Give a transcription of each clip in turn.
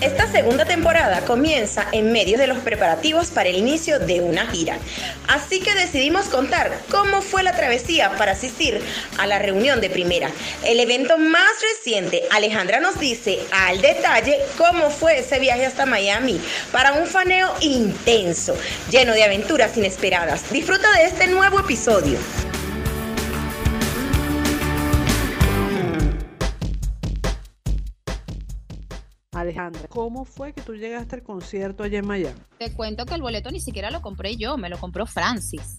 Esta segunda temporada comienza en medio de los preparativos para el inicio de una gira. Así que decidimos contar cómo fue la travesía para asistir a la reunión de primera. El evento más reciente, Alejandra nos dice al detalle cómo fue ese viaje hasta Miami para un faneo intenso, lleno de aventuras inesperadas. Disfruta de este nuevo episodio. Alejandra, ¿cómo fue que tú llegaste al concierto allá en Miami? Te cuento que el boleto ni siquiera lo compré yo, me lo compró Francis.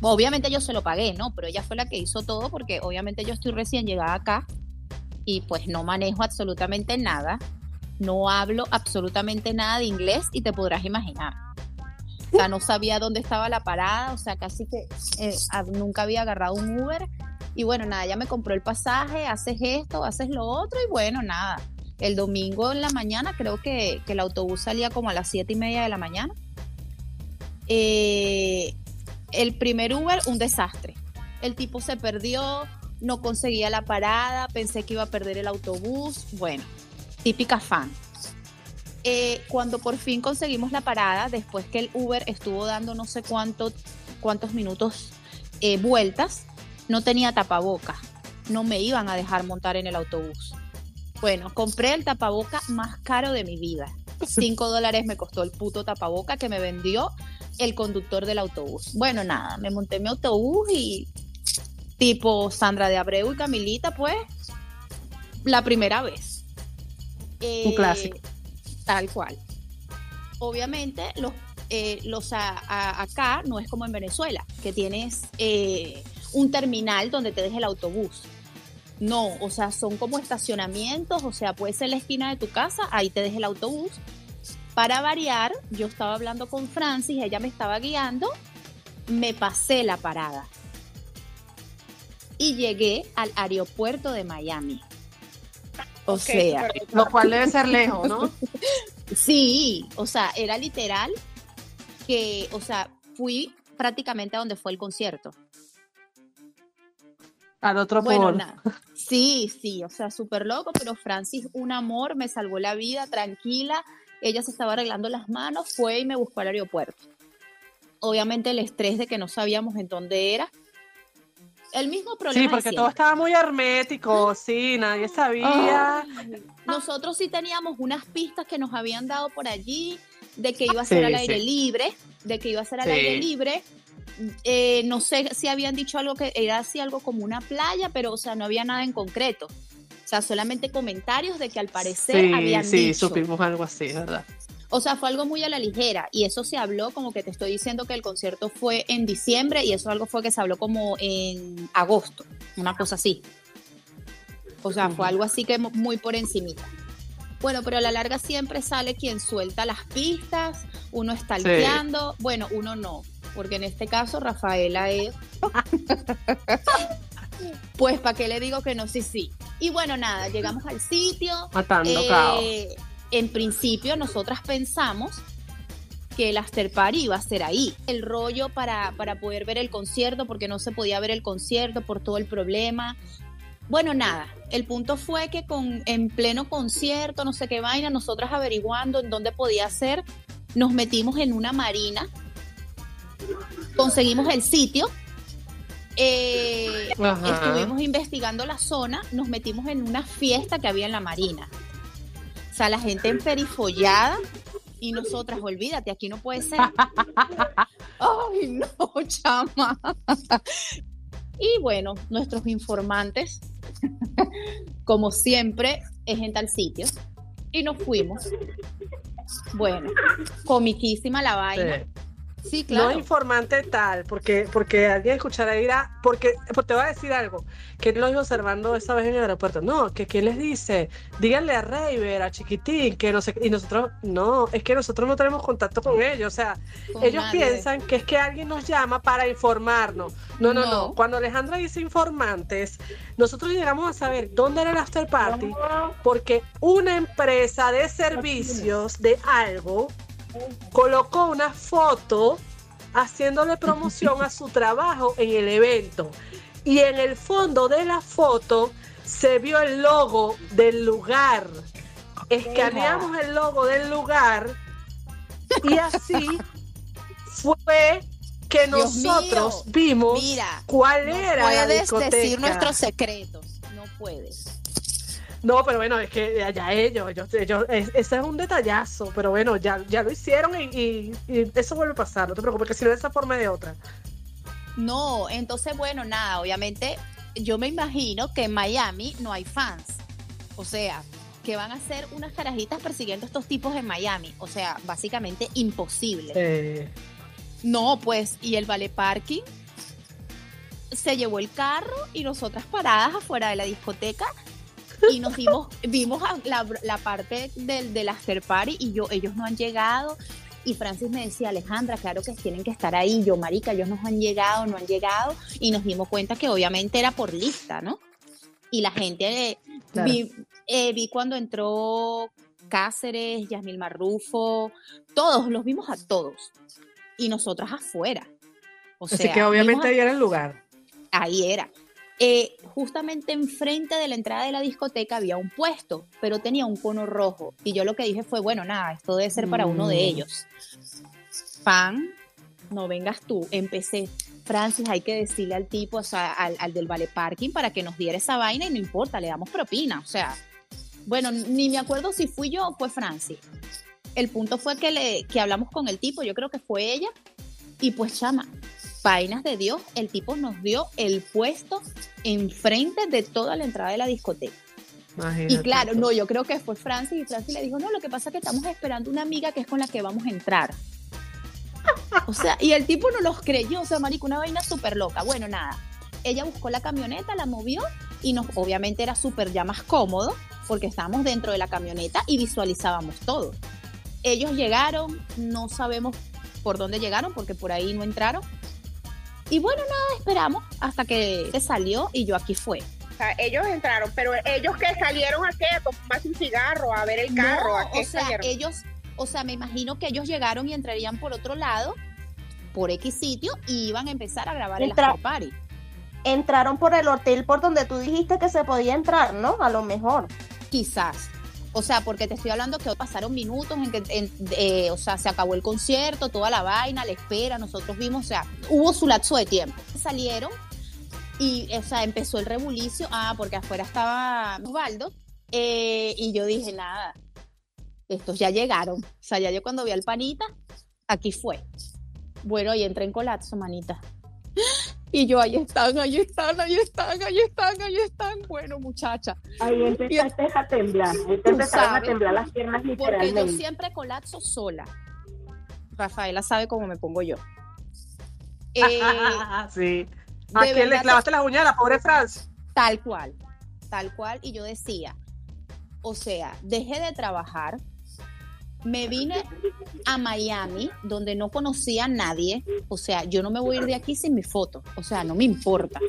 Obviamente yo se lo pagué, ¿no? Pero ella fue la que hizo todo porque obviamente yo estoy recién llegada acá y pues no manejo absolutamente nada, no hablo absolutamente nada de inglés y te podrás imaginar. O sea, no sabía dónde estaba la parada, o sea, casi que eh, nunca había agarrado un Uber. Y bueno, nada, ya me compró el pasaje, haces esto, haces lo otro y bueno, nada el domingo en la mañana, creo que, el autobús salía como a las siete y media de la mañana. Eh, el primer Uber, un desastre. El tipo se perdió, no conseguía la parada, pensé que iba a perder el autobús. Bueno, típica fan. Eh, cuando por fin conseguimos la parada, después que el Uber estuvo dando no sé cuánto, cuántos minutos eh, vueltas, no tenía tapaboca. No me iban a dejar montar en el autobús. Bueno, compré el tapaboca más caro de mi vida. Cinco dólares me costó el puto tapaboca que me vendió el conductor del autobús. Bueno, nada, me monté en mi autobús y tipo Sandra de Abreu y Camilita, pues, la primera vez. Un clásico. Eh, tal cual. Obviamente, los, eh, los acá no es como en Venezuela, que tienes eh, un terminal donde te deja el autobús. No, o sea, son como estacionamientos, o sea, puede ser la esquina de tu casa, ahí te deja el autobús. Para variar, yo estaba hablando con Francis, ella me estaba guiando, me pasé la parada y llegué al aeropuerto de Miami. O sea, lo cual debe ser lejos, ¿no? sí, o sea, era literal que, o sea, fui prácticamente a donde fue el concierto. Al otro bueno, Sí, sí, o sea, súper loco, pero Francis, un amor, me salvó la vida, tranquila. Ella se estaba arreglando las manos, fue y me buscó al aeropuerto. Obviamente el estrés de que no sabíamos en dónde era. El mismo problema. Sí, porque todo estaba muy hermético, sí, nadie sabía. nosotros sí teníamos unas pistas que nos habían dado por allí de que iba a ser al aire libre, de que iba a ser al aire libre, eh, no sé si habían dicho algo que era así algo como una playa, pero o sea, no había nada en concreto. O sea, solamente comentarios de que al parecer sí, habían sí, supimos algo así, ¿verdad? O sea, fue algo muy a la ligera y eso se habló como que te estoy diciendo que el concierto fue en diciembre y eso algo fue que se habló como en agosto, una cosa así. O sea, fue algo así que muy por encimita. Bueno, pero a la larga siempre sale quien suelta las pistas, uno está alqueando, bueno, uno no porque en este caso Rafaela es... pues, ¿para qué le digo que no? Sí, sí. Y bueno, nada, llegamos al sitio. Matando eh, En principio, nosotras pensamos que el after party iba a ser ahí. El rollo para, para poder ver el concierto, porque no se podía ver el concierto por todo el problema. Bueno, nada, el punto fue que con, en pleno concierto, no sé qué vaina, nosotras averiguando en dónde podía ser, nos metimos en una marina conseguimos el sitio, eh, estuvimos investigando la zona, nos metimos en una fiesta que había en la marina. O sea, la gente emperifollada y nosotras, olvídate, aquí no puede ser. Ay, no, chama. Y bueno, nuestros informantes, como siempre, es en tal sitio. Y nos fuimos. Bueno, comiquísima la vaina. Sí, claro. No informante tal, porque, porque alguien escuchará dirá, porque, te voy a decir algo, que lo iba observando esa vez en el aeropuerto. No, que quién les dice, díganle a Raver, a Chiquitín, que no sé, y nosotros, no, es que nosotros no tenemos contacto con ellos, o sea, ellos piensan que es que alguien nos llama para informarnos. No, no, no, Cuando Alejandra dice informantes, nosotros llegamos a saber dónde era el after party, porque una empresa de servicios de algo colocó una foto haciéndole promoción a su trabajo en el evento. Y en el fondo de la foto se vio el logo del lugar. escaneamos el logo del lugar y así fue que nosotros vimos cuál era la discoteca. decir nuestros secretos, no puedes. No, pero bueno, es que allá ellos, ellos, ellos ese es un detallazo, pero bueno, ya, ya lo hicieron y, eso vuelve a pasar, no te preocupes, que si no de esa forma de otra. No, entonces bueno, nada, obviamente yo me imagino que en Miami no hay fans, o sea, que van a ser unas carajitas persiguiendo a estos tipos en Miami, o sea, básicamente imposible. No, pues, y el vale parking se llevó el carro y nosotras paradas afuera de la discoteca y nos vimos, vimos la, la parte del, del after party y yo, ellos no han llegado. Y Francis me decía, Alejandra, claro que tienen que estar ahí. Yo, marica, ellos no han llegado, no han llegado. Y nos dimos cuenta que obviamente era por lista, ¿no? Y la gente, vi, eh, vi cuando entró Cáceres, Yasmil Marrufo, todos, los vimos a todos. Y nosotras afuera. O Así que obviamente ahí era el lugar. Ahí era. Eh, justamente enfrente de la entrada de la discoteca había un puesto, pero tenía un cono rojo. Y yo lo que dije fue, bueno, nada, esto debe ser para uno de mm. ellos. Pan, no vengas tú. Empecé, Francis, hay que decirle al tipo, o sea, al, del vale parking para que nos diera esa vaina y no importa, le damos propina. O sea, bueno, ni me acuerdo si fui yo o fue Francis. El punto fue que, le, que hablamos con el tipo, yo creo que fue ella, y pues chama, vainas de Dios, el tipo nos dio el puesto enfrente de toda la entrada de la discoteca. y claro, no, yo creo que fue Francis y Francis le dijo, no, lo que pasa es que estamos esperando una amiga que es con la que vamos a entrar. O sea, y el tipo no los creyó, o sea, marico, una vaina súper loca. Bueno, nada, ella buscó la camioneta, la movió y nos, obviamente era súper ya más cómodo porque estábamos dentro de la camioneta y visualizábamos todo. Ellos llegaron, no sabemos por dónde llegaron porque por ahí no entraron, y bueno, nada, esperamos hasta que se salió y yo aquí fue. O sea, ellos entraron, pero ellos que salieron a qué, a tomarse un cigarro, a ver el carro, ¿a qué o sea, ellos, o sea, me imagino que ellos llegaron y entrarían por otro lado, por X sitio, y iban a empezar a grabar el after party. Entraron por el hotel por donde tú dijiste que se podía entrar, ¿no? A lo mejor. Quizás. O sea, porque te estoy hablando que pasaron minutos en que, eh, o sea, se acabó el concierto, toda la vaina, la espera, nosotros vimos, o sea, hubo su lapso de tiempo. Salieron y, o sea, empezó el rebulicio, ah, porque afuera estaba Osvaldo, eh, y yo dije, nada, estos ya llegaron. O sea, ya yo cuando vi al panita, aquí fue. Bueno, y entré en colapso, manita. Y yo, ahí están, ahí están, ahí están, ahí están, ahí están. Bueno, muchacha. Ahí empezaste a temblar, ahí te empezaron a temblar las piernas literalmente. Porque yo siempre colapso sola. Rafaela sabe cómo me pongo yo. Eh, sí. ¿A quién le clavaste las uñas a la pobre Franz? Tal cual, tal cual. Y yo decía, o sea, dejé de trabajar, me vine a Miami, donde no conocía a nadie. O sea, yo no me voy a ir de aquí sin mi foto. O sea, no me importa.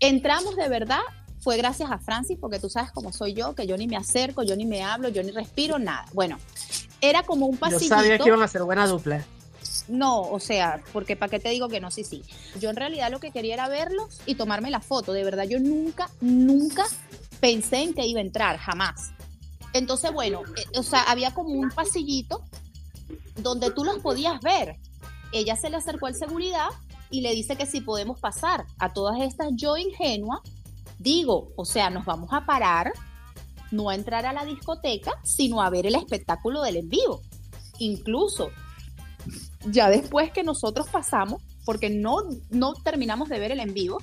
Entramos de verdad, fue gracias a Francis, porque tú sabes cómo soy yo, que yo ni me acerco, yo ni me hablo, yo ni respiro, nada. Bueno, era como un pasillito. Yo sabía que iban a ser buena dupla. No, o sea, porque ¿para qué te digo que no? Sí, sí. Yo en realidad lo que quería era verlos y tomarme la foto. De verdad, yo nunca, nunca pensé en que iba a entrar, jamás. Entonces, bueno, eh, o sea, había como un pasillito donde tú los podías ver. Ella se le acercó al seguridad y le dice que si podemos pasar a todas estas yo ingenua, digo, o sea, nos vamos a parar, no a entrar a la discoteca, sino a ver el espectáculo del en vivo. Incluso, ya después que nosotros pasamos, porque no, no terminamos de ver el en vivo,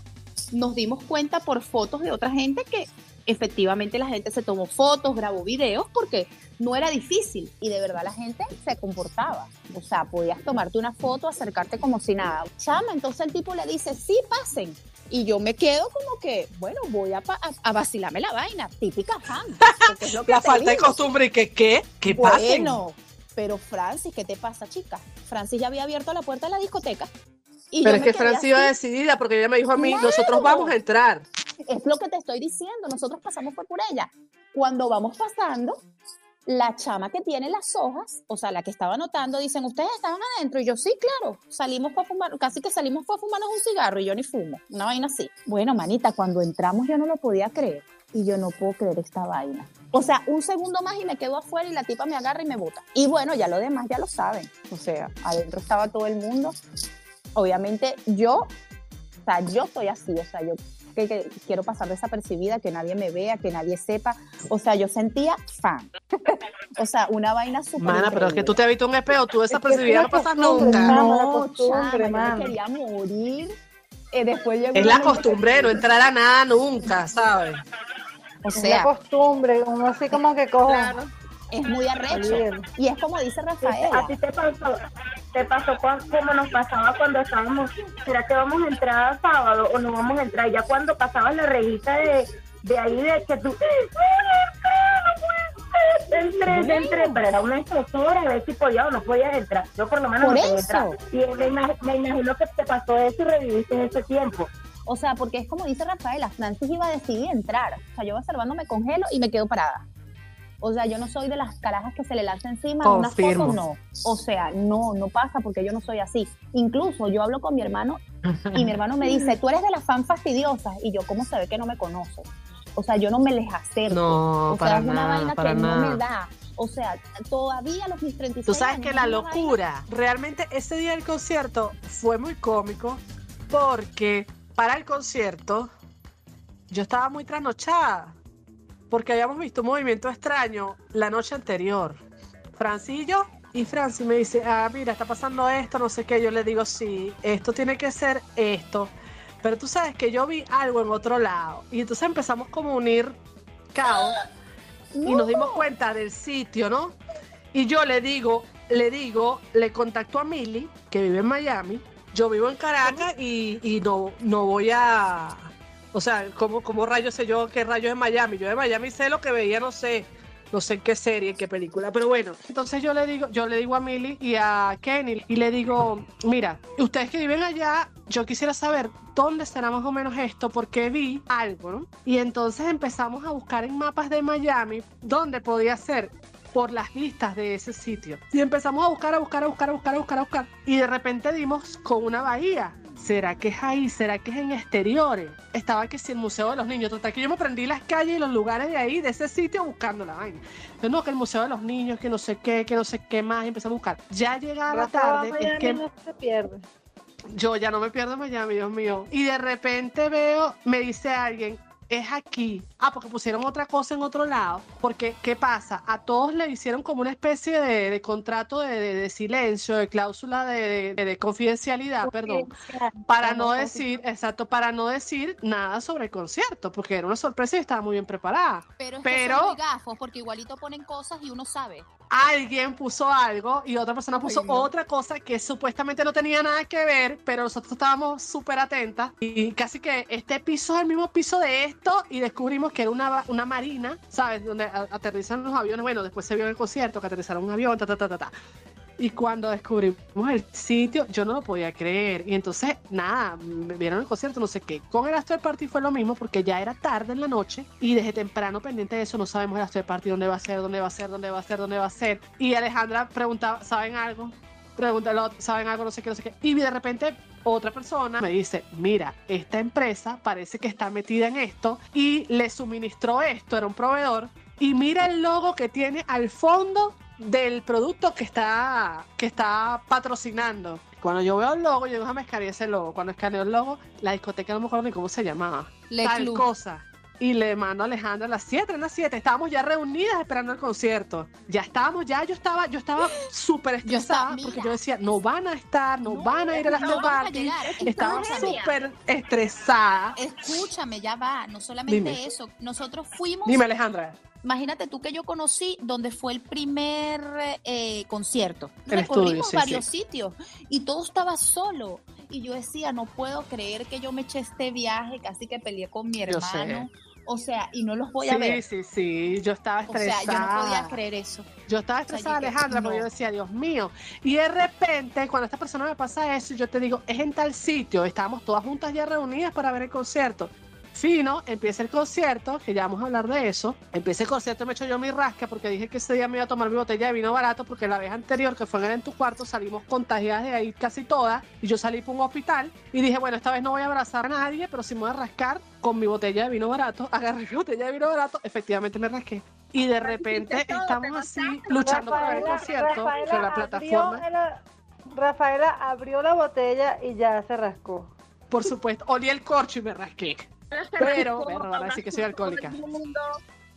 nos dimos cuenta por fotos de otra gente que efectivamente la gente se tomó fotos, grabó videos, porque no era difícil y de verdad la gente se comportaba. O sea, podías tomarte una foto, acercarte como si nada. Chama, entonces el tipo le dice, sí, pasen. Y yo me quedo como que, bueno, voy a, a, vacilarme la vaina, típica fan. la falta de costumbre, que qué? ¿Qué Bueno, pero Francis, ¿qué te pasa, chica? Francis ya había abierto la puerta de la discoteca. pero es que Francis iba decidida porque ella me dijo a mí, nosotros vamos a entrar. Es lo que te estoy diciendo, nosotros pasamos por ella. Cuando vamos pasando, la chama que tiene las hojas, o sea, la que estaba anotando, dicen, ¿ustedes estaban adentro? Y yo, sí, claro, salimos para fumar, casi que salimos para fumarnos un cigarro y yo ni fumo, una vaina así. Bueno, manita, cuando entramos yo no lo podía creer y yo no puedo creer esta vaina. O sea, un segundo más y me quedo afuera y la tipa me agarra y me bota. Y bueno, ya lo demás ya lo saben. O sea, adentro estaba todo el mundo. Obviamente yo, o sea, yo estoy así, o sea, yo que, que quiero pasar desapercibida, que nadie me vea, que nadie sepa. O sea, yo sentía fan. o sea, una vaina súper. Mana, pero es que tú te has visto un espejo, tú desapercibida no pasas nunca. La No, costumbre, yo me quería morir. Eh, después llegó Es la costumbre de no entrar a nada nunca, ¿sabes? O Es la costumbre, uno así como que coge. Es muy arrecho. Y es como dice ¿A Rafaela. ti te pasó, te pasó como nos pasaba cuando estábamos, ¿será que vamos a entrar sábado o no vamos a entrar? Ya cuando pasabas la revista de, de ahí de que tú, ¡No, entré, entré, pero era una estresora a ver si podía o no podías entrar. Yo por lo menos Por no podía entrar. Y me, imag- me imagino que te pasó eso y reviviste ese tiempo. O sea, porque es como dice Rafaela, Francis iba a decidir entrar. O sea, yo observando me congelo y me quedo parada. O sea, yo no soy de las carajas que se le lanza encima a una Confirmo. foto, no. O sea, no, no pasa porque yo no soy así. Incluso yo hablo con mi hermano y mi hermano me dice, tú eres de las fan fastidiosas. Y yo, ¿cómo se ve que no me conoces? O sea, yo no me les acerco. No, o sea, es una nada, vaina para que no me nada. da. O sea, todavía los mis 36 Tú sabes años que la una vaina- locura, realmente ese día del concierto fue muy cómico porque para el concierto yo estaba muy trasnochada porque habíamos visto un movimiento extraño la noche anterior. Francis y yo, y Francis me dice, ah, mira, está pasando esto, no sé qué, yo le digo, sí, esto tiene que ser esto. Pero tú sabes que yo vi algo en otro lado y entonces empezamos como a unir caos y nos dimos cuenta del sitio, ¿no? Y yo le digo, le digo, le contacto a Mili, que vive en Miami. Yo vivo en Caracas y, y no, no voy a. O sea, ¿cómo, ¿cómo rayos sé yo qué rayos es Miami? Yo de Miami sé lo que veía, no sé. No sé en qué serie, en qué película, pero bueno. Entonces yo le digo, yo le digo a Milly y a Kenny y le digo, mira, ustedes que viven allá, yo quisiera saber dónde será más o menos esto, porque vi algo, ¿no? Y entonces empezamos a buscar en mapas de Miami dónde podía ser por las listas de ese sitio. Y empezamos buscar, a buscar, a buscar, a buscar, a buscar, a buscar. Y de repente dimos con una bahía. ¿Será que es ahí? ¿Será que es en exteriores? Estaba que si el Museo de los Niños. Total, que yo me prendí las calles y los lugares de ahí, de ese sitio, buscando la vaina. Entonces, no, que el Museo de los Niños, que no sé qué, que no sé qué más. Y empezamos a buscar. Ya llegada la Rafa va a tarde, es que no se pierde. yo ya no me pierdo Miami, Dios mío. Y de repente veo, me dice alguien, es aquí. Ah, porque pusieron otra cosa en otro lado. Porque, ¿qué pasa? A todos le hicieron como una especie de, de contrato de, de- de silencio, de cláusula de, de- de confidencialidad, perdón. Para no decir, exacto, para no decir nada sobre el concierto, porque era una sorpresa y estaba muy bien preparada. Pero es Pero- que son muy gafos porque igualito ponen cosas y uno sabe. alguien puso algo y otra persona puso Ay, no. otra cosa que supuestamente no tenía nada que ver, pero nosotros estábamos súper atentas y casi que este piso es el mismo piso de esto y descubrimos que era una, una marina, ¿sabes? Donde aterrizan los aviones, bueno, después se vio en el concierto que aterrizaron un avión, ta, ta, ta, ta, ta. Y cuando descubrimos el sitio, yo no lo podía creer. Y entonces, nada, me vieron el concierto, no sé qué. Con el after party fue lo mismo porque ya era tarde en la noche y desde temprano pendiente de eso no sabemos el after party, dónde va a ser, dónde va a ser, dónde va a ser, dónde va a ser. Y Alejandra preguntaba, ¿saben algo? Pregúntalo, ¿saben algo? No sé qué, no sé qué. Y de repente otra persona me dice, mira, esta empresa parece que está metida en esto y le suministró esto, era un proveedor. Y mira el logo que tiene al fondo del producto que está, que está patrocinando. Cuando yo veo el logo, yo déjame escanear ese logo. Cuando escaneo el logo, la discoteca no me acuerdo ni cómo se llamaba. Le Tal Club. cosa. Y le mando a Alejandra a las 7, a las 7. Estábamos ya reunidas esperando el concierto. Ya estábamos, ya yo estaba, yo estaba súper Yo estresada porque yo decía, no van a estar, no, van a ir a las no party. Estaba súper estresada. Escúchame, ya va. No solamente Dime. eso. Nosotros fuimos. Dime, Alejandra. Imagínate tú que yo conocí donde fue el primer eh, concierto. El Recorrimos estudio, sí, varios sitios y todo estaba solo. Y yo decía, no puedo creer que yo me eché este viaje, casi que peleé con mi hermano. O sea, y no los voy a Sí, ver. sí, sí. Yo estaba O sea, estresada. yo no podía creer eso. Yo estaba O sea, estresada, Alejandra, porque no. yo decía, Dios mío. Y de repente, cuando esta persona me pasa eso, yo te digo, es en tal sitio. Estábamos todas juntas ya reunidas para ver el concierto. Fino, empieza el concierto, que ya vamos a hablar de eso. Empieza el concierto, me echo yo mi rasca porque dije que ese día me iba a tomar mi botella de vino barato porque la vez anterior, que fue en el en tu cuarto, salimos contagiadas de ahí casi todas y yo salí por un hospital y dije, bueno, esta vez no voy a abrazar a nadie, pero sí me voy a rascar con mi botella de vino barato. Agarré mi botella de vino barato, efectivamente me rasqué. y de repente estamos así luchando por el concierto con la plataforma. el- Rafaela abrió la botella y ya se rascó. Por supuesto, olí el corcho y me rasqué. Pero, Como bueno, van a decir que soy alcohólica.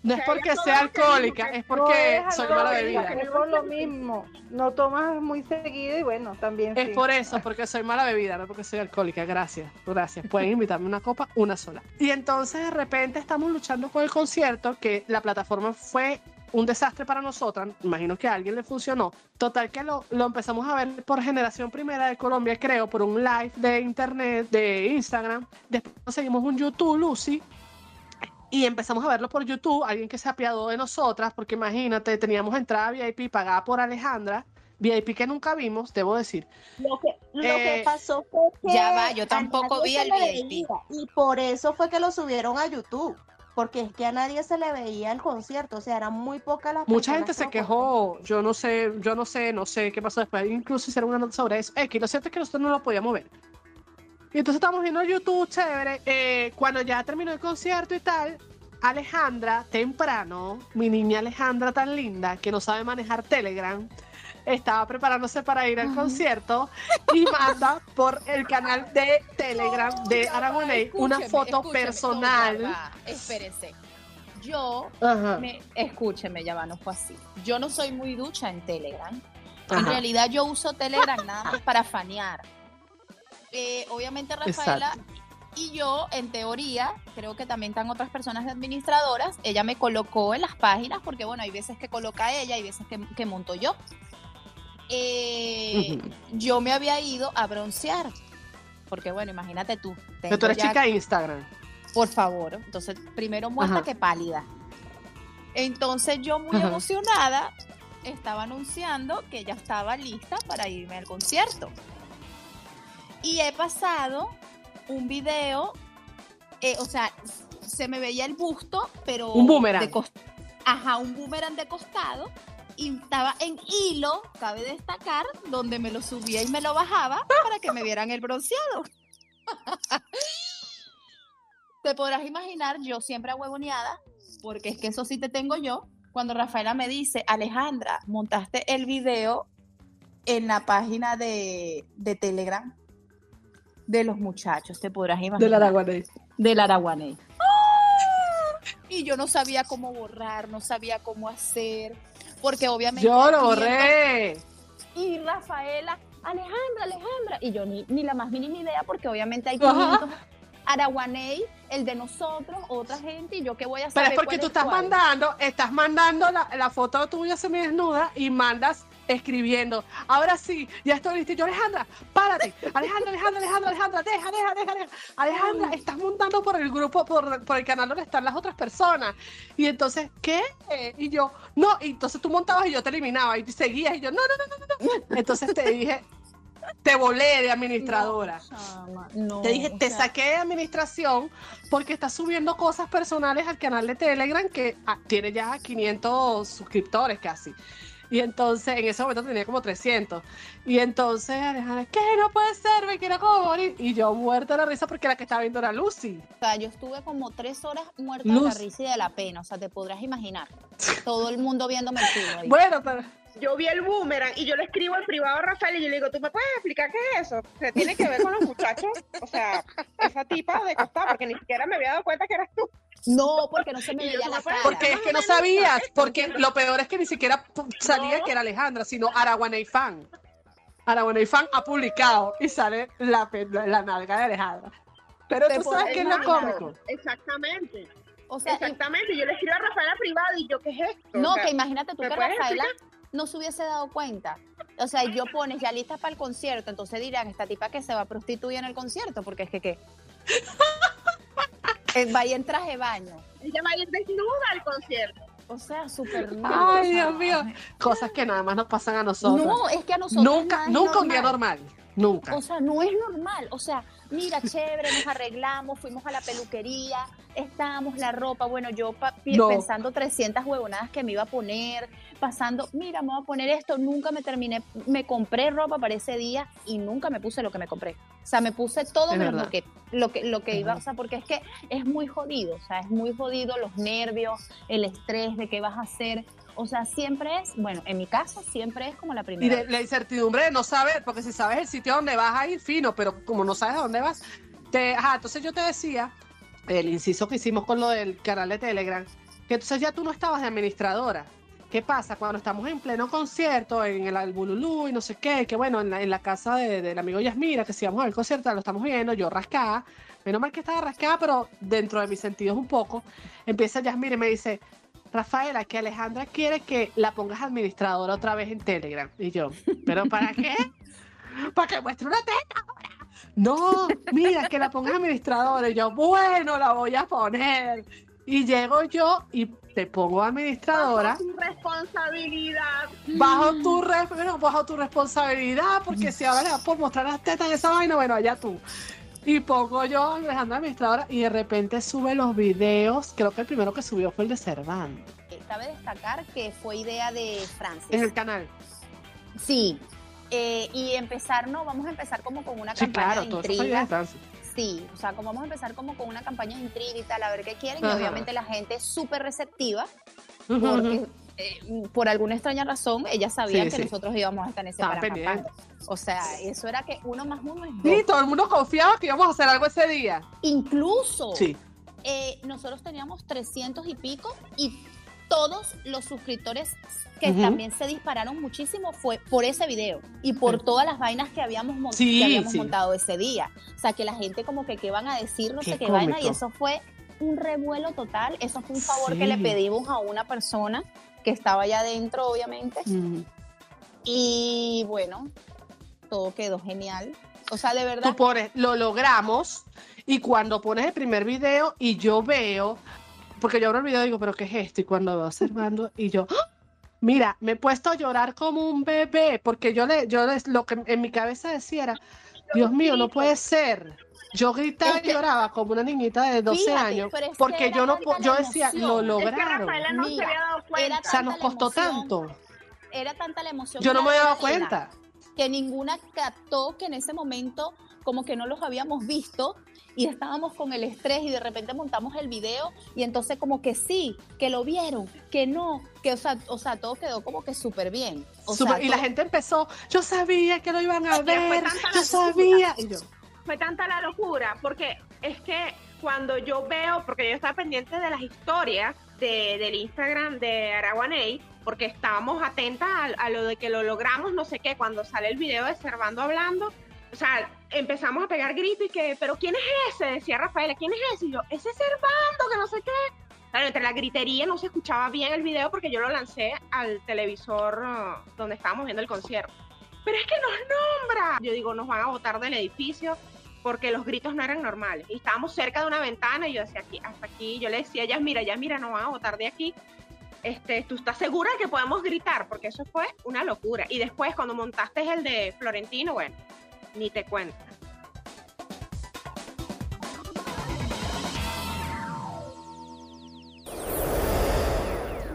No es Que porque sea alcohólica, es No porque eres soy mala bebida. Es por lo mismo. No tomas muy seguido y bueno, también Es sí. por eso, porque soy mala bebida, no porque soy alcohólica. Gracias, gracias. Pueden invitarme una copa, una sola. Y entonces de repente estamos luchando con el concierto, que la plataforma fue un desastre para nosotras. Imagino que a alguien le funcionó. Total que lo, lo empezamos a ver por generación primera de Colombia, creo, por un live de internet, de Instagram. Después conseguimos un YouTube, Lucy. Y empezamos a verlo por YouTube, alguien que se apiadó de nosotras, porque imagínate, teníamos entrada VIP pagada por Alejandra, VIP que nunca vimos, debo decir. Lo que, lo Eh, que pasó fue que ya va, yo tampoco vi el VIP. veía, Y por eso fue que lo subieron a YouTube. Porque es que a nadie se le veía el concierto. O sea, eran muy pocas las Mucha gente se que quejó, yo no sé, yo no sé, no sé qué pasó después, incluso hicieron una nota sobre eso. X, lo cierto es que nosotros no lo podíamos ver. Y entonces estamos viendo YouTube, chévere. eh, cuando ya terminó el concierto y tal, Alejandra, temprano, mi niña Alejandra tan linda, que no sabe manejar Telegram, estaba preparándose para ir al concierto y manda por el canal de Telegram de Aragonés una foto personal. Espérense. Yo, me, escúcheme, ya va, no fue así. Yo no soy muy ducha en Telegram. En realidad yo uso Telegram nada más para fanear. Eh, obviamente Rafaela y yo, en teoría, creo que también están otras personas administradoras, ella me colocó en las páginas porque, bueno, hay veces que coloca ella, hay veces que, que monto yo. Eh. Yo me había ido a broncear, porque, bueno, imagínate tú. Pero tú eres ya- chica de Instagram. por favor. Entonces, primero muerta Ajá. que pálida. Entonces, yo muy Ajá. emocionada estaba anunciando que ya estaba lista para irme al concierto. Y he pasado un video, eh, o sea, se me veía el busto, pero. Un boomerang. de Ajá, un boomerang de costado. Y estaba en hilo, cabe destacar, donde me lo subía y me lo bajaba para que me vieran el bronceado. Te podrás imaginar, yo siempre ahuevoneada, porque es que eso sí te tengo yo, cuando Rafaela me dice, Alejandra, montaste el video en la página de, de Telegram de los muchachos, te podrás imaginar. Del Aragonés. Del Araguaney. Y yo no sabía cómo borrar, no sabía cómo hacer, porque obviamente... Yo lo 500 borré. y Rafaela, Alejandra, Alejandra. Y yo ni, ni la más mínima idea, porque obviamente hay Ajá. 500 Araguaney, el de nosotros, otra gente, y yo qué voy a Pero saber. es porque tú estás cuál? mandando, estás mandando la, la foto tuya semidesnuda y mandas escribiendo. Ahora sí, ya estoy lista. Y yo, Alejandra, párate. Alejandra, Alejandra, Alejandra, Alejandra, deja, deja, deja, deja. Alejandra, estás montando por el grupo, por, por el canal donde están las otras personas. Y entonces, ¿qué? Y yo, no. Y entonces tú montabas y yo te eliminaba y seguías y yo, no, no, no, no, no. Entonces te dije, te volé de administradora. No, chama, no, Te dije, te sea, saqué de administración porque estás subiendo cosas personales al canal de Telegram que ah, tiene ya 500 suscriptores casi. Y entonces, en ese momento tenía como 300. Y entonces, Alejandra, ¿qué? No puede ser, me quiero como morir. Y yo muerta de la risa porque la que estaba viendo era Lucy. O sea, yo estuve como tres horas muerta de la risa y de la pena. O sea, te podrás imaginar. Todo el mundo viéndome el culo ahí. Bueno, pero Yo vi el boomerang y yo le escribo en privado a Rafael y yo le digo, ¿tú me puedes explicar qué es eso? ¿Se tiene que ver con los muchachos? O sea, esa tipa de costado, porque ni siquiera me había dado cuenta que eras tú. No, porque no se me veía ¿tú la cara. porque es que no sabías. Porque lo peor es que ni siquiera salía que era Alejandra, sino Araguaney Fan. Araguaney Fan ha publicado y sale la, la nalga de Alejandra. Pero tú sabes que es lo cómico. Exactamente, O sea, y- exactamente. Yo le escribo a Rafael a privado y yo, ¿qué es esto? No, O sea, que imagínate tú ¿me que Rafaela no se hubiese dado cuenta. O sea, yo pones ya lista para el concierto, entonces dirán, esta tipa que se va a prostituir en el concierto, porque es que qué. Eh, va ahí en traje de baño. Ella va a ir desnuda al concierto. O sea, súper Ay, Dios mío. Cosas que nada más nos pasan a nosotros. No, es que a nosotros nunca, nunca un día normal. Nunca. O sea, no es normal. O sea, mira, chévere, nos arreglamos, fuimos a la peluquería, estábamos la ropa, bueno, yo No. pensando 300 huevonadas que me iba a poner, pasando, mira, me voy a poner esto, nunca me terminé, me compré ropa para ese día y nunca me puse lo que me compré. O sea, me puse todo menos lo que, lo que, lo que Es iba, verdad. o sea, porque es que es muy jodido, o sea, es muy jodido los nervios, el estrés de qué vas a hacer. O sea, siempre es, bueno, en mi caso siempre es como la Y primera. de, vez. la incertidumbre de no saber, porque si sabes el sitio donde vas a ir, fino, pero como no sabes a dónde vas, te, ajá, entonces yo te decía, el inciso que hicimos con lo del canal de Telegram, que entonces ya tú no estabas de administradora. ¿Qué pasa? Cuando estamos en pleno concierto, en el, el Bululú y no sé qué, que bueno, en la, en la casa de- del amigo Yasmira, que si vamos al concierto, lo estamos viendo, yo rascada, menos mal que estaba rascada, pero dentro de mis sentidos un poco, empieza Yasmira y me dice, Rafaela, que Alejandra quiere que la pongas administradora otra vez en Telegram. Y yo, ¿pero para qué? ¿Para que muestre una teta ahora? No, mira, que la pongas administradora. Y yo, bueno, la voy a poner. Y llego yo y te pongo administradora Tu responsabilidad. bajo tu, re- bueno, bajo tu responsabilidad, porque si ahora le por mostrar las tetas en esa vaina, bueno, allá tú. Y pongo yo a Alejandra Administradora y de repente sube los videos. Creo que el primero que subió fue el de Cervando Eh, Cabe destacar que fue idea de Francis. en el canal. Sí. Eh, y empezar, no, vamos a empezar como con una Sí, campaña claro, de todo eso intriga. Sí, o sea, como vamos a empezar como con una campaña de intriga y tal, a ver qué quieren. Ajá. Y obviamente la gente es súper receptiva porque. Eh, por alguna extraña razón ellas sabían Sí, que sí. nosotros íbamos a estar en ese Paracampán. O sea, eso era que uno más uno es dos. Sí, todo el mundo confiaba que íbamos a hacer algo ese día. Incluso Sí. eh, nosotros teníamos 300 y pico y todos los suscriptores que también se dispararon muchísimo fue por ese video y por todas las vainas que habíamos, mon- Sí, que habíamos sí. montado ese día. O sea, que la gente como que qué van a decir, no Qué sé qué vaina, y eso fue un revuelo total. Eso fue un favor que le pedimos a una persona que estaba allá adentro, obviamente. Y bueno, todo quedó genial. O sea, de verdad. Tú pones, lo logramos, y cuando pones el primer video y yo veo, porque yo abro el video y digo, pero ¿qué es esto? Y cuando veo observando, y yo, ¡ah! mira, me he puesto a llorar como un bebé, porque yo le, yo les, lo que en mi cabeza decía era, Dios mío, no puede ser. Yo gritaba Es que- y lloraba como una niñita de 12 Fíjate, años, porque yo no, yo decía, lo Es que lograron. Se Mira, había dado era cuenta. O sea, nos costó emoción, tanto. Era tanta la emoción. Yo no me había dado cuenta. que ninguna captó que en ese momento como que no los habíamos visto y estábamos con el estrés y de repente montamos el video y entonces como que sí, que lo vieron, que no, que o sea, o sea todo quedó como que súper bien. O Súper- sea, y la gente empezó, yo sabía que lo iban a ver, yo sabía. Y yo, fue tanta la locura, porque es que cuando yo veo, porque yo estaba pendiente de las historias de, del Instagram de Araguaney, porque estábamos atentas a, lo de que lo logramos, no sé qué, cuando sale el video de Servando hablando, o sea, empezamos a pegar gritos y que, pero ¿quién es ese? Decía Rafaela, ¿quién es ese? Y yo, ese es Servando, que no sé qué. Claro, entre la gritería no se escuchaba bien el video porque yo lo lancé al televisor ah, donde estábamos viendo el concierto. Pero es que nos nombra. Yo digo, nos van a botar del edificio porque los gritos no eran normales. Y estábamos cerca de una ventana y yo decía, aquí, hasta aquí, yo le decía, ya mira, ya mira, nos van a botar de aquí. Este, ¿Tú estás segura que podemos gritar? Porque eso fue una locura. Y después, cuando montaste el de Florentino, bueno, ni te cuento.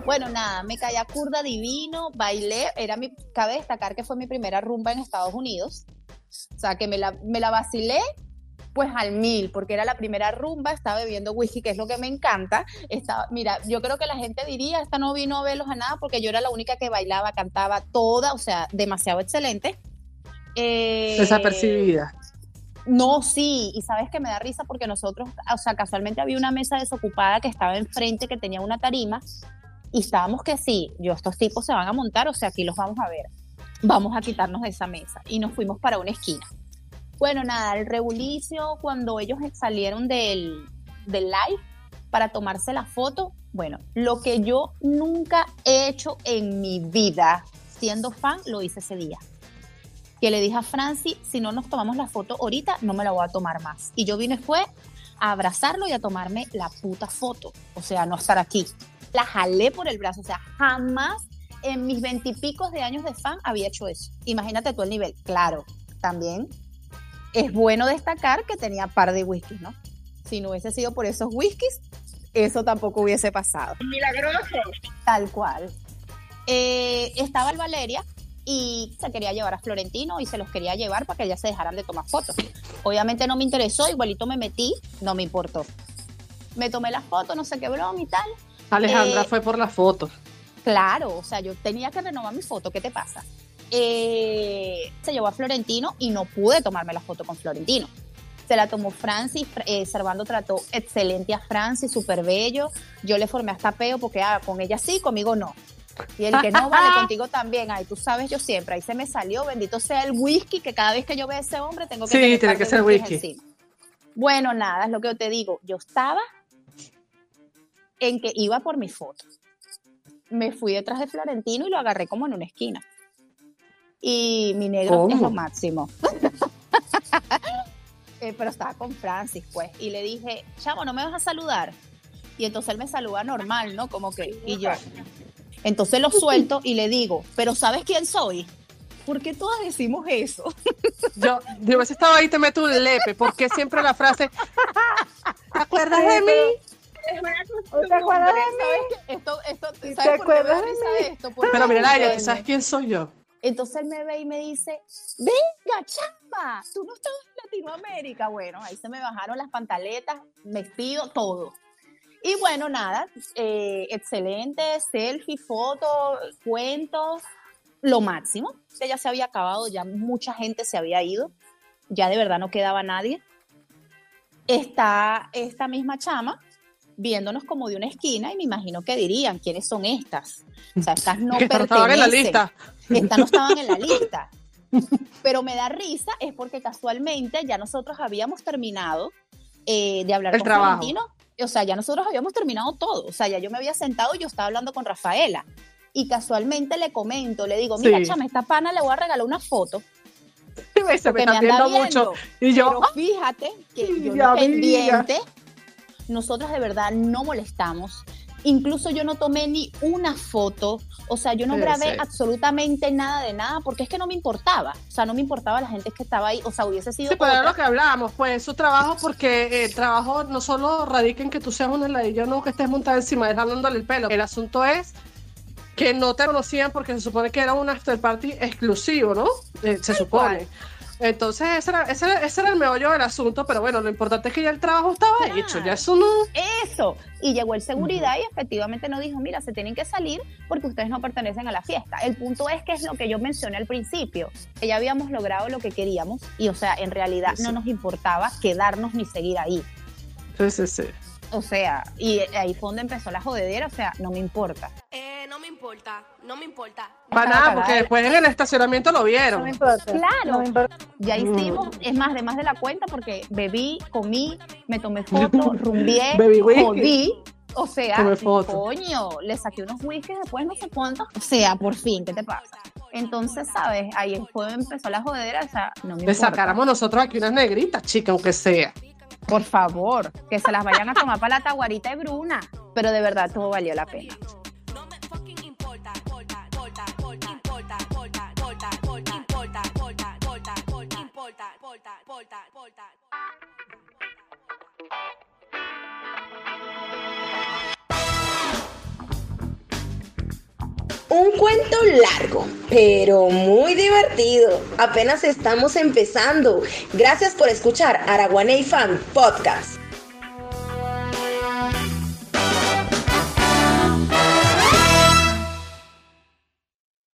Bueno, nada, me caía curda divino, bailé, era mi, cabe destacar que fue mi primera rumba en Estados Unidos. O sea, que me la, me la vacilé pues al mil, porque era la primera rumba, estaba bebiendo whisky, que es lo que me encanta. Estaba, mira, yo creo que la gente diría, esta no vino a verlos a nada, porque yo era la única que bailaba, cantaba toda, o sea, demasiado excelente. Eh, desapercibida. no, sí, y sabes que me da risa porque nosotros, o sea, casualmente había una mesa desocupada que estaba enfrente, que tenía una tarima, y estábamos que sí, yo, estos tipos se van a montar, o sea, aquí los vamos a ver. Vamos a quitarnos de esa mesa. Y nos fuimos para una esquina. Bueno, nada, el rebulicio, cuando ellos salieron del, del live para tomarse la foto, bueno, lo que yo nunca he hecho en mi vida siendo fan, lo hice ese día que le dije a Franci, si no nos tomamos la foto ahorita, no me la voy a tomar más. Y yo vine fue a abrazarlo y a tomarme la puta foto. O sea, no estar aquí. La jalé por el brazo. O sea, jamás en mis veintipicos de años de fan había hecho eso. Imagínate tú el nivel. Claro, también es bueno destacar que tenía par de whiskies, ¿no? Si no hubiese sido por esos whiskies, eso tampoco hubiese pasado. Milagroso. Tal cual. Eh, estaba el Valeria y se quería llevar a Florentino y se los quería llevar para que ya se dejaran de tomar fotos. Obviamente no me interesó, igualito me metí, no me importó. Me tomé la foto, no sé qué broma y tal. Alejandra Eh, fue por la foto. Claro, o sea, yo tenía que renovar mi foto, ¿qué te pasa? Eh, se llevó a Florentino y no pude tomarme la foto con Florentino. Se la tomó Francis, eh, Servando trató excelente a Francis, súper bello. Yo le formé hasta peo porque ah, con ella sí, conmigo no. Y el que no vale contigo también, ay, tú sabes, yo siempre, ahí se me salió, bendito sea el whisky, que cada vez que yo veo a ese hombre tengo que Sí, tener tiene que ser whisky. encima. Bueno, nada, es lo que yo te digo. Yo estaba en que iba por mi foto. Me fui detrás de Florentino y lo agarré como en una esquina. Y mi negro es ¿Cómo? lo máximo. Eh, pero estaba con Francis, pues. Y le dije, chavo, ¿no me vas a saludar? Y entonces él me saluda normal, ¿no? Como que, y yo. Entonces lo suelto y le digo, ¿pero sabes quién soy? ¿Por qué todas decimos eso? Yo, yo hubiese estado ahí, te meto un lepe, porque siempre la frase, ¿te acuerdas de mí? Es una ¿O ¿Te acuerdas de ¿Sabes mí? Esto, esto, ¿Y ¿sabes te acuerdas de esto? Pero mira, ella, él ¿tú me- sabes quién soy yo? Entonces él me ve y me dice, venga, chamba, tú no estabas en Latinoamérica. Bueno, ahí se me bajaron las pantaletas, vestido, todo. Y bueno, nada, eh, excelente, selfie, foto, cuentos, lo máximo. Ya se había acabado, ya mucha gente se había ido, ya de verdad no quedaba nadie. Está esta misma chama viéndonos como de una esquina y me imagino que dirían, ¿quiénes son estas? O sea, estas no que estaban en la lista. Estas no estaban en la lista. Pero me da risa es porque casualmente ya nosotros habíamos terminado eh, de hablar El con trabajo. Florentino. O sea, ya nosotros habíamos terminado todo. O sea, ya yo me había sentado y yo estaba hablando con Rafaela. Y casualmente le comento, le digo, mira, Sí. chama, esta pana le voy a regalar una foto. Se me Porque me está anda viendo mucho. viendo. Y yo, Pero fíjate que yo pendiente, nosotras de verdad no molestamos. Incluso yo no tomé ni una foto, o sea, yo no grabé sí. absolutamente nada de nada, porque es que no me importaba, o sea, no me importaba la gente que estaba ahí, o sea, hubiese sido Sí, pero era lo que hablábamos, pues su trabajo, porque el trabajo no solo radica en que tú seas una ladilla, no que estés montada encima de él jalándole el pelo. El asunto es que no te conocían porque se supone que era un after party exclusivo, ¿no? Eh, se supone. Entonces, ese era, ese, era, ese era el meollo del asunto, pero bueno, lo importante es que ya el trabajo estaba Claro. hecho, ya eso no. Eso. Y llegó el seguridad y efectivamente nos dijo, mira, se tienen que salir porque ustedes no pertenecen a la fiesta. El punto es que es lo que yo mencioné al principio, que ya habíamos logrado lo que queríamos y, o sea, en realidad Sí. no nos importaba quedarnos ni seguir ahí. Sí, sí, sí. O sea, y ahí fue donde empezó la jodedera, o sea, no me importa. Eh, no me importa, no me importa. Para nada, porque de- después en el estacionamiento lo No vieron. me importa. Claro. No me importa. Ya Mm. hicimos, es más, de más de la cuenta, porque bebí, comí, me tomé fotos, rumbié, jodí. O sea, coño, le saqué unos whiskies después no sé cuántos. O sea, por fin, ¿qué te pasa? Entonces, ¿sabes? Ahí fue empezó la jodedera, o sea, no me Le importa. sacáramos nosotros aquí unas negritas, chica, aunque sea. Por favor, que se las vayan a tomar para la taguarita de Bruna. Pero de verdad, todo valió la pena. Un cuento largo, pero muy divertido. Apenas estamos empezando. Gracias por escuchar Araguaney Fan Podcast.